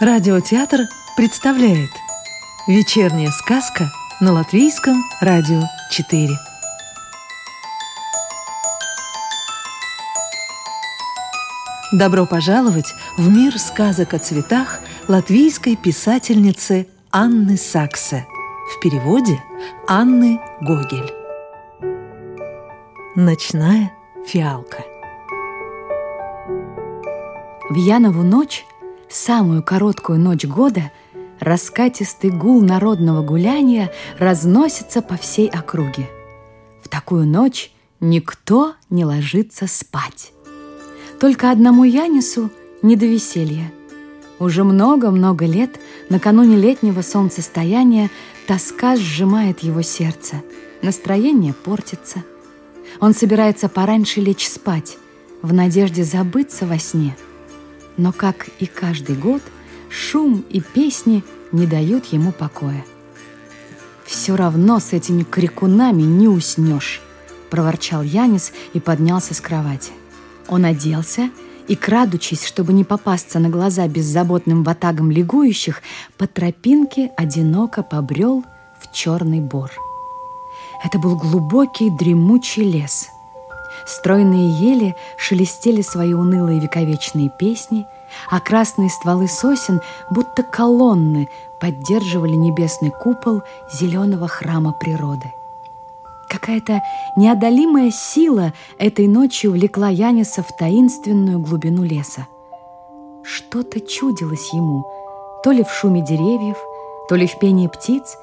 Радиотеатр представляет Вечерняя сказка на Латвийском радио 4 Добро пожаловать в мир сказок о цветах латвийской писательницы Анны Саксе В переводе Анны Гогель. Ночная фиалка. В Янову ночь самую короткую ночь года раскатистый гул народного гуляния разносится по всей округе. В такую ночь никто не ложится спать. Только одному Янису не до веселья. Уже много-много лет, накануне летнего солнцестояния, тоска сжимает его сердце, настроение портится. Он собирается пораньше лечь спать, в надежде забыться во сне – но, как и каждый год, шум и песни не дают ему покоя. «Все равно с этими крикунами не уснешь», — проворчал Янис и поднялся с кровати. Он оделся и, крадучись, чтобы не попасться на глаза беззаботным ватагам лягующих, по тропинке одиноко побрел в черный бор. Это был глубокий дремучий лес — Стройные ели шелестели свои унылые вековечные песни, а красные стволы сосен, будто колонны, поддерживали небесный купол зеленого храма природы. Какая-то неодолимая сила этой ночью влекла Яниса в таинственную глубину леса. Что-то чудилось ему, то ли в шуме деревьев, то ли в пении птиц,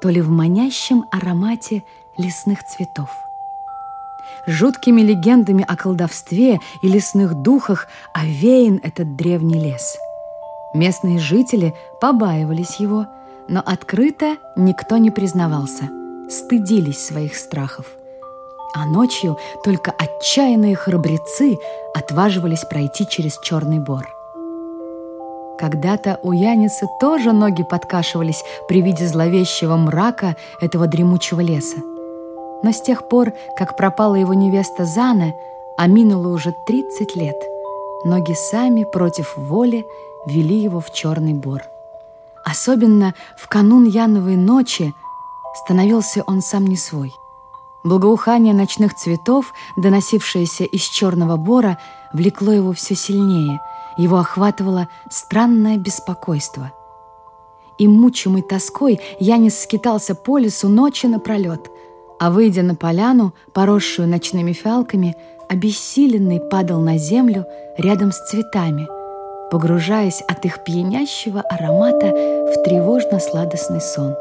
то ли в манящем аромате лесных цветов – Жуткими легендами о колдовстве и лесных духах овеян этот древний лес. Местные жители побаивались его, но открыто никто не признавался, стыдились своих страхов. А ночью только отчаянные храбрецы отваживались пройти через черный бор. Когда-то у Яниса тоже ноги подкашивались при виде зловещего мрака этого дремучего леса. Но с тех пор, как пропала его невеста Зана, а минуло уже 30 лет, ноги сами против воли вели его в черный бор. Особенно в канун Яновой ночи становился он сам не свой. Благоухание ночных цветов, доносившееся из черного бора, влекло его все сильнее, его охватывало странное беспокойство. И мучимый тоской Янис скитался по лесу ночи напролет – а выйдя на поляну, поросшую ночными фиалками, обессиленный падал на землю рядом с цветами, погружаясь от их пьянящего аромата в тревожно-сладостный сон.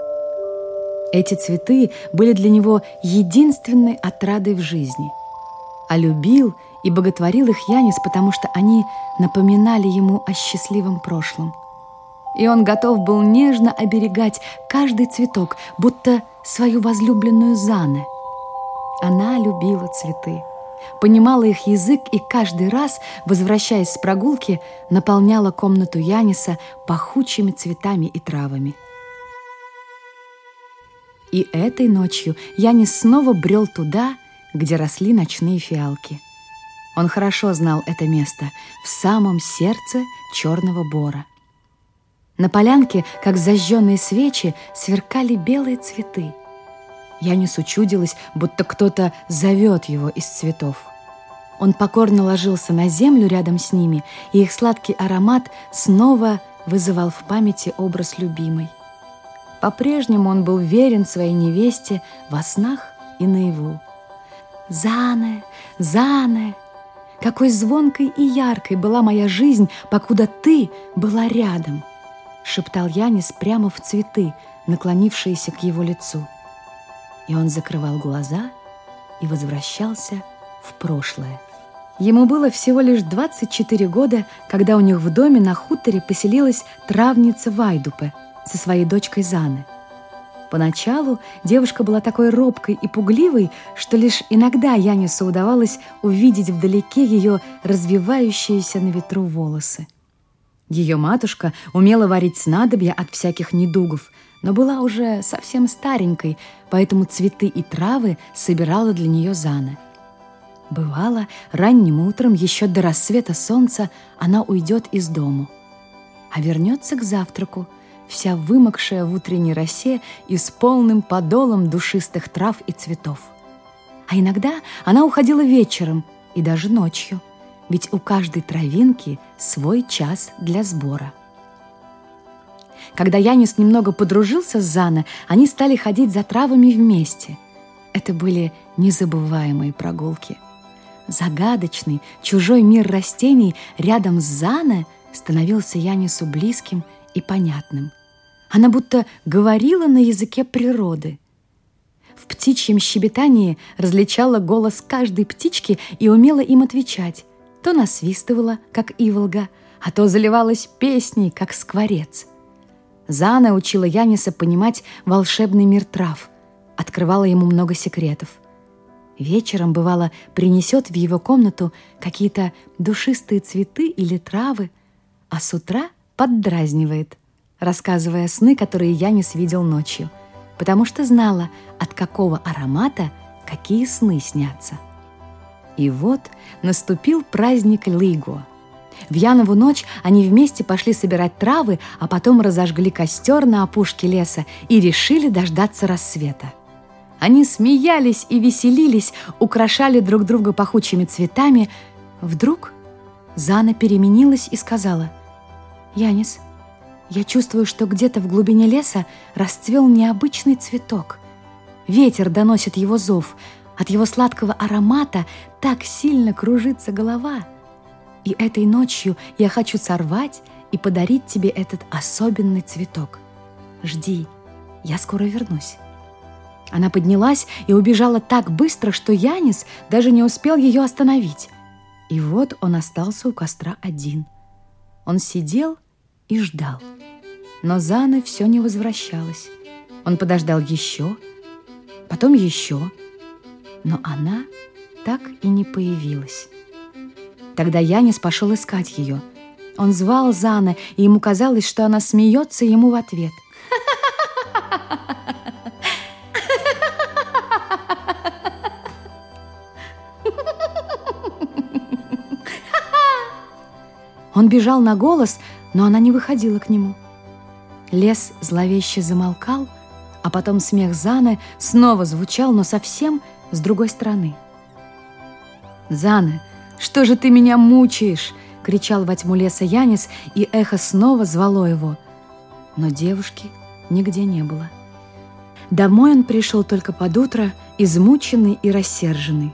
Эти цветы были для него единственной отрадой в жизни. А любил и боготворил их Янис, потому что они напоминали ему о счастливом прошлом. И он готов был нежно оберегать каждый цветок, будто свою возлюбленную Зане. Она любила цветы, понимала их язык и каждый раз, возвращаясь с прогулки, наполняла комнату Яниса пахучими цветами и травами. И этой ночью Янис снова брел туда, где росли ночные фиалки. Он хорошо знал это место, в самом сердце Черного Бора. На полянке, как зажженные свечи, сверкали белые цветы. Янису чудилось, будто кто-то зовет его из цветов. Он покорно ложился на землю рядом с ними, и их сладкий аромат снова вызывал в памяти образ любимой. По-прежнему он был верен своей невесте во снах и наяву. «Зане, Зане, какой звонкой и яркой была моя жизнь, покуда ты была рядом!» Шептал Янис прямо в цветы, наклонившиеся к его лицу. И он закрывал глаза и возвращался в прошлое. Ему было всего лишь 24 года, когда у них в доме на хуторе поселилась травница Вайдупе со своей дочкой Заны. Поначалу девушка была такой робкой и пугливой, что лишь иногда Янису удавалось увидеть вдалеке ее развивающиеся на ветру волосы. Ее матушка умела варить снадобья от всяких недугов, но была уже совсем старенькой, поэтому цветы и травы собирала для нее Зана. Бывало, ранним утром, еще до рассвета солнца, она уйдет из дому. а вернется к завтраку, вся вымокшая в утренней росе и с полным подолом душистых трав и цветов. А иногда она уходила вечером и даже ночью, ведь у каждой травинки свой час для сбора. Когда Янис немного подружился с Зана, они стали ходить за травами вместе. Это были незабываемые прогулки. Загадочный, чужой мир растений рядом с Зана становился Янису близким и понятным. Она будто говорила на языке природы. В птичьем щебетании различала голос каждой птички и умела им отвечать. То насвистывала, как иволга, а то заливалась песней, как скворец. Зана учила Яниса понимать волшебный мир трав, открывала ему много секретов. Вечером, бывало, принесет в его комнату какие-то душистые цветы или травы, а с утра поддразнивает, рассказывая сны, которые Янис видел ночью, потому что знала, от какого аромата какие сны снятся. И вот наступил праздник Лиго – в Янову ночь они вместе пошли собирать травы, а потом разожгли костер на опушке леса и решили дождаться рассвета. Они смеялись и веселились, украшали друг друга пахучими цветами. Вдруг Зана переменилась и сказала, «Янис, я чувствую, что где-то в глубине леса расцвел необычный цветок. Ветер доносит его зов, от его сладкого аромата так сильно кружится голова». И этой ночью я хочу сорвать и подарить тебе этот особенный цветок. Жди, я скоро вернусь». Она поднялась и убежала так быстро, что Янис даже не успел ее остановить. И вот он остался у костра один. Он сидел и ждал. Но Зана все не возвращалась. Он подождал еще, потом еще, но она так и не появилась. Тогда Янис пошел искать ее. Он звал Зана, и ему казалось, что она смеется ему в ответ. Он бежал на голос, но она не выходила к нему. Лес зловеще замолкал, а потом смех Заны снова звучал, но совсем с другой стороны. «Зана, «Что же ты меня мучаешь?» — кричал во тьму леса Янис, и эхо снова звало его. Но девушки нигде не было. Домой он пришел только под утро, измученный и рассерженный.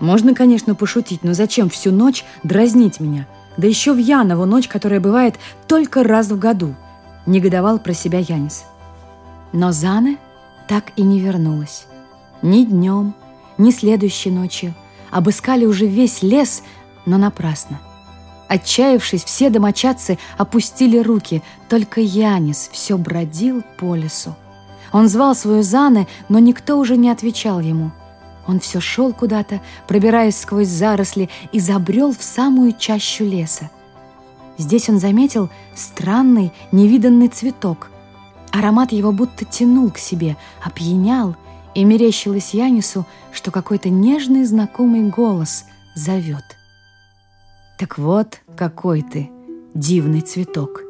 Можно, конечно, пошутить, но зачем всю ночь дразнить меня? Да еще в Янову ночь, которая бывает только раз в году, негодовал про себя Янис. Но Зана так и не вернулась. Ни днем, ни следующей ночью. Обыскали уже весь лес, но напрасно. Отчаявшись, все домочадцы опустили руки, только Янис все бродил по лесу. Он звал свою Заны, но никто уже не отвечал ему. Он все шел куда-то, пробираясь сквозь заросли, и забрел в самую чащу леса. Здесь он заметил странный, невиданный цветок. Аромат его будто тянул к себе, опьянял — и мерещилось Янису, что какой-то нежный знакомый голос зовет. «Так вот, какой ты, дивный цветок!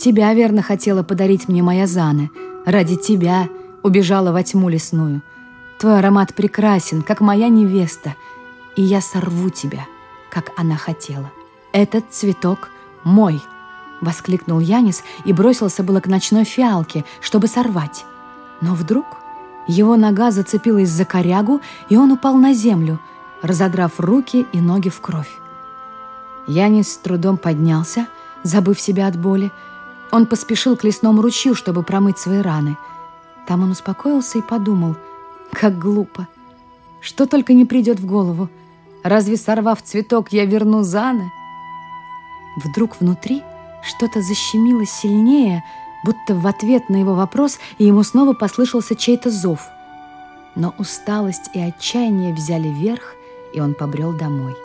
Тебя, верно, хотела подарить мне моя Зана. Ради тебя убежала во тьму лесную. Твой аромат прекрасен, как моя невеста, и я сорву тебя, как она хотела. Этот цветок мой!» — воскликнул Янис и бросился было к ночной фиалке, чтобы сорвать. Но вдруг его нога зацепилась за корягу, и он упал на землю, разодрав руки и ноги в кровь. Янис с трудом поднялся, забыв себя от боли. Он поспешил к лесному ручью, чтобы промыть свои раны. Там он успокоился и подумал, как глупо. Что только не придет в голову. Разве сорвав цветок, я верну Зана? Вдруг внутри что-то защемило сильнее, будто в ответ на его вопрос и ему снова послышался чей-то зов. Но усталость и отчаяние взяли верх, и он побрел домой.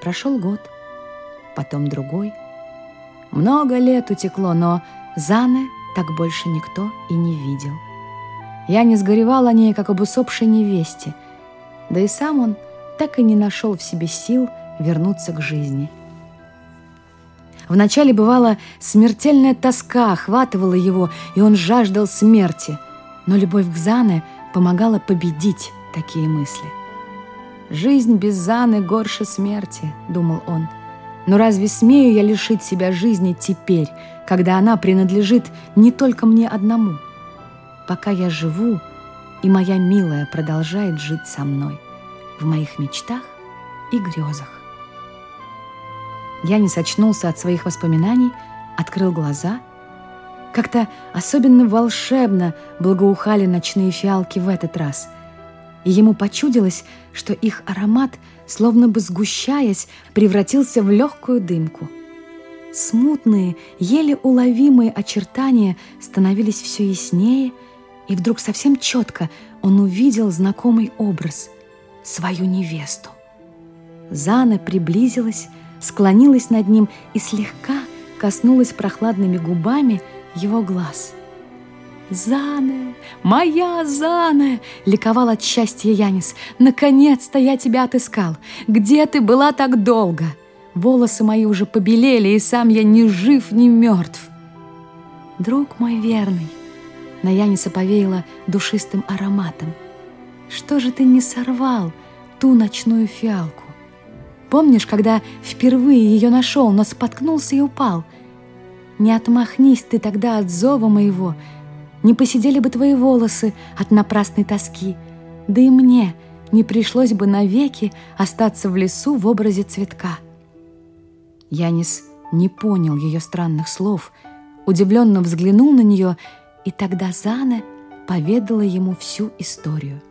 Прошел год, потом другой. Много лет утекло, но Заны так больше никто и не видел. Я не сгоревал о ней, как об усопшей невесте, да и сам он так и не нашел в себе сил вернуться к жизни. Вначале бывала смертельная тоска охватывала его, и он жаждал смерти. Но любовь к Зане помогала победить такие мысли. «Жизнь без Заны горше смерти», — думал он. «Но разве смею я лишить себя жизни теперь, когда она принадлежит не только мне одному? Пока я живу, и моя милая продолжает жить со мной в моих мечтах и грезах. Я не сочнулся от своих воспоминаний, открыл глаза. Как-то особенно волшебно благоухали ночные фиалки в этот раз. И ему почудилось, что их аромат, словно бы сгущаясь, превратился в легкую дымку. Смутные, еле уловимые очертания становились все яснее, и вдруг совсем четко он увидел знакомый образ — свою невесту. Зана приблизилась, склонилась над ним и слегка коснулась прохладными губами его глаз. «Зане! Моя Зане!» — ликовал от счастья Янис. «Наконец-то я тебя отыскал! Где ты была так долго?» Волосы мои уже побелели, и сам я ни жив, ни мертв. Друг мой верный, на Яниса повеяло душистым ароматом. Что же ты не сорвал ту ночную фиалку? Помнишь, когда впервые ее нашел, но споткнулся и упал? Не отмахнись ты тогда от зова моего, не посидели бы твои волосы от напрасной тоски, да и мне не пришлось бы навеки остаться в лесу в образе цветка. Янис не понял ее странных слов, удивленно взглянул на нее, и тогда Зана поведала ему всю историю.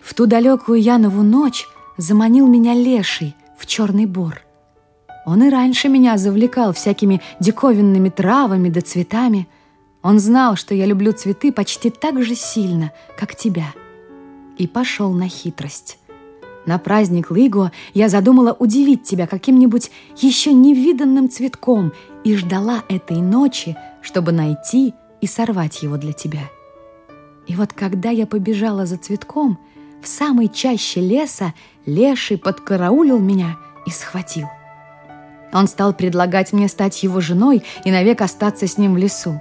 В ту далекую Янову ночь заманил меня леший в черный бор. Он и раньше меня завлекал всякими диковинными травами да цветами. Он знал, что я люблю цветы почти так же сильно, как тебя. И пошел на хитрость. На праздник Лыго я задумала удивить тебя каким-нибудь еще невиданным цветком и ждала этой ночи, чтобы найти и сорвать его для тебя. И вот когда я побежала за цветком — в самой чаще леса леший подкараулил меня и схватил. Он стал предлагать мне стать его женой и навек остаться с ним в лесу.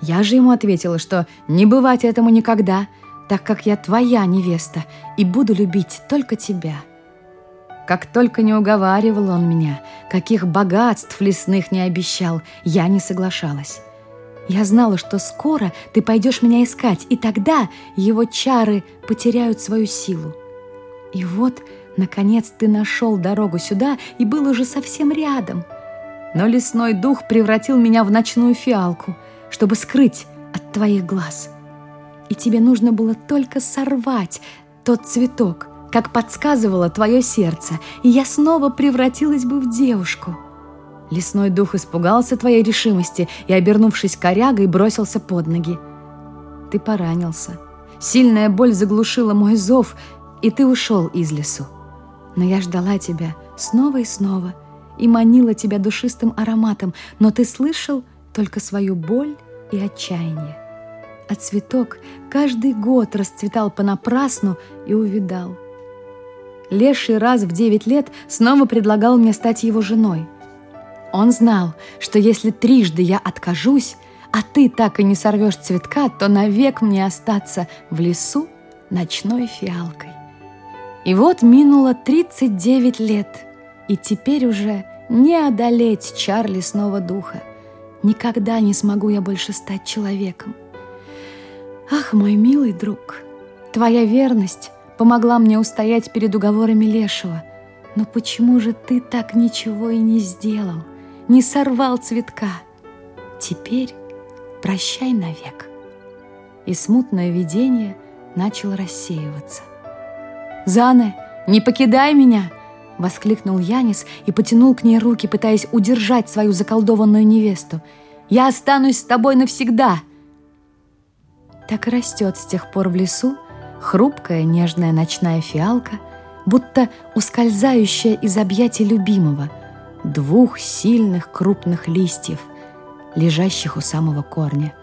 Я же ему ответила, что не бывать этому никогда, так как я твоя невеста и буду любить только тебя. Как только не уговаривал он меня, каких богатств лесных не обещал, я не соглашалась. Я знала, что скоро ты пойдешь меня искать, и тогда его чары потеряют свою силу. И вот, наконец, ты нашел дорогу сюда и был уже совсем рядом. Но лесной дух превратил меня в ночную фиалку, чтобы скрыть от твоих глаз. И тебе нужно было только сорвать тот цветок, как подсказывало твое сердце, и я снова превратилась бы в девушку — Лесной дух испугался твоей решимости и, обернувшись корягой, бросился под ноги. Ты поранился. Сильная боль заглушила мой зов, и ты ушел из лесу. Но я ждала тебя снова и снова и манила тебя душистым ароматом, но ты слышал только свою боль и отчаяние. А цветок каждый год расцветал понапрасну и увидал. Леший раз в девять лет снова предлагал мне стать его женой — он знал, что если трижды я откажусь, а ты так и не сорвешь цветка, то навек мне остаться в лесу ночной фиалкой. И вот минуло 39 лет, и теперь уже не одолеть чар лесного духа. Никогда не смогу я больше стать человеком. Ах, мой милый друг, твоя верность помогла мне устоять перед уговорами Лешего. Но почему же ты так ничего и не сделал? Не сорвал цветка. Теперь прощай навек. И смутное видение начало рассеиваться. «Зане, не покидай меня!» — воскликнул Янис и потянул к ней руки, пытаясь удержать свою заколдованную невесту. «Я останусь с тобой навсегда!» Так и растет с тех пор в лесу хрупкая нежная ночная фиалка, будто ускользающая из объятий любимого — двух сильных крупных листьев, лежащих у самого корня.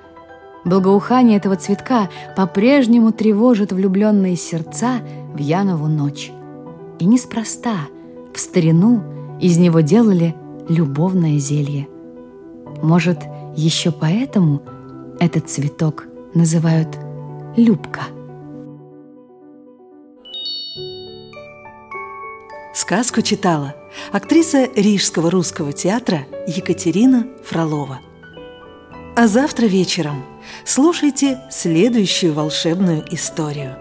Благоухание этого цветка по-прежнему тревожит влюбленные сердца в Янову ночь. И неспроста в старину из него делали любовное зелье. Может, еще поэтому этот цветок называют любка. Сказку читала актриса Рижского русского театра Екатерина Фролова. А завтра вечером слушайте следующую волшебную историю –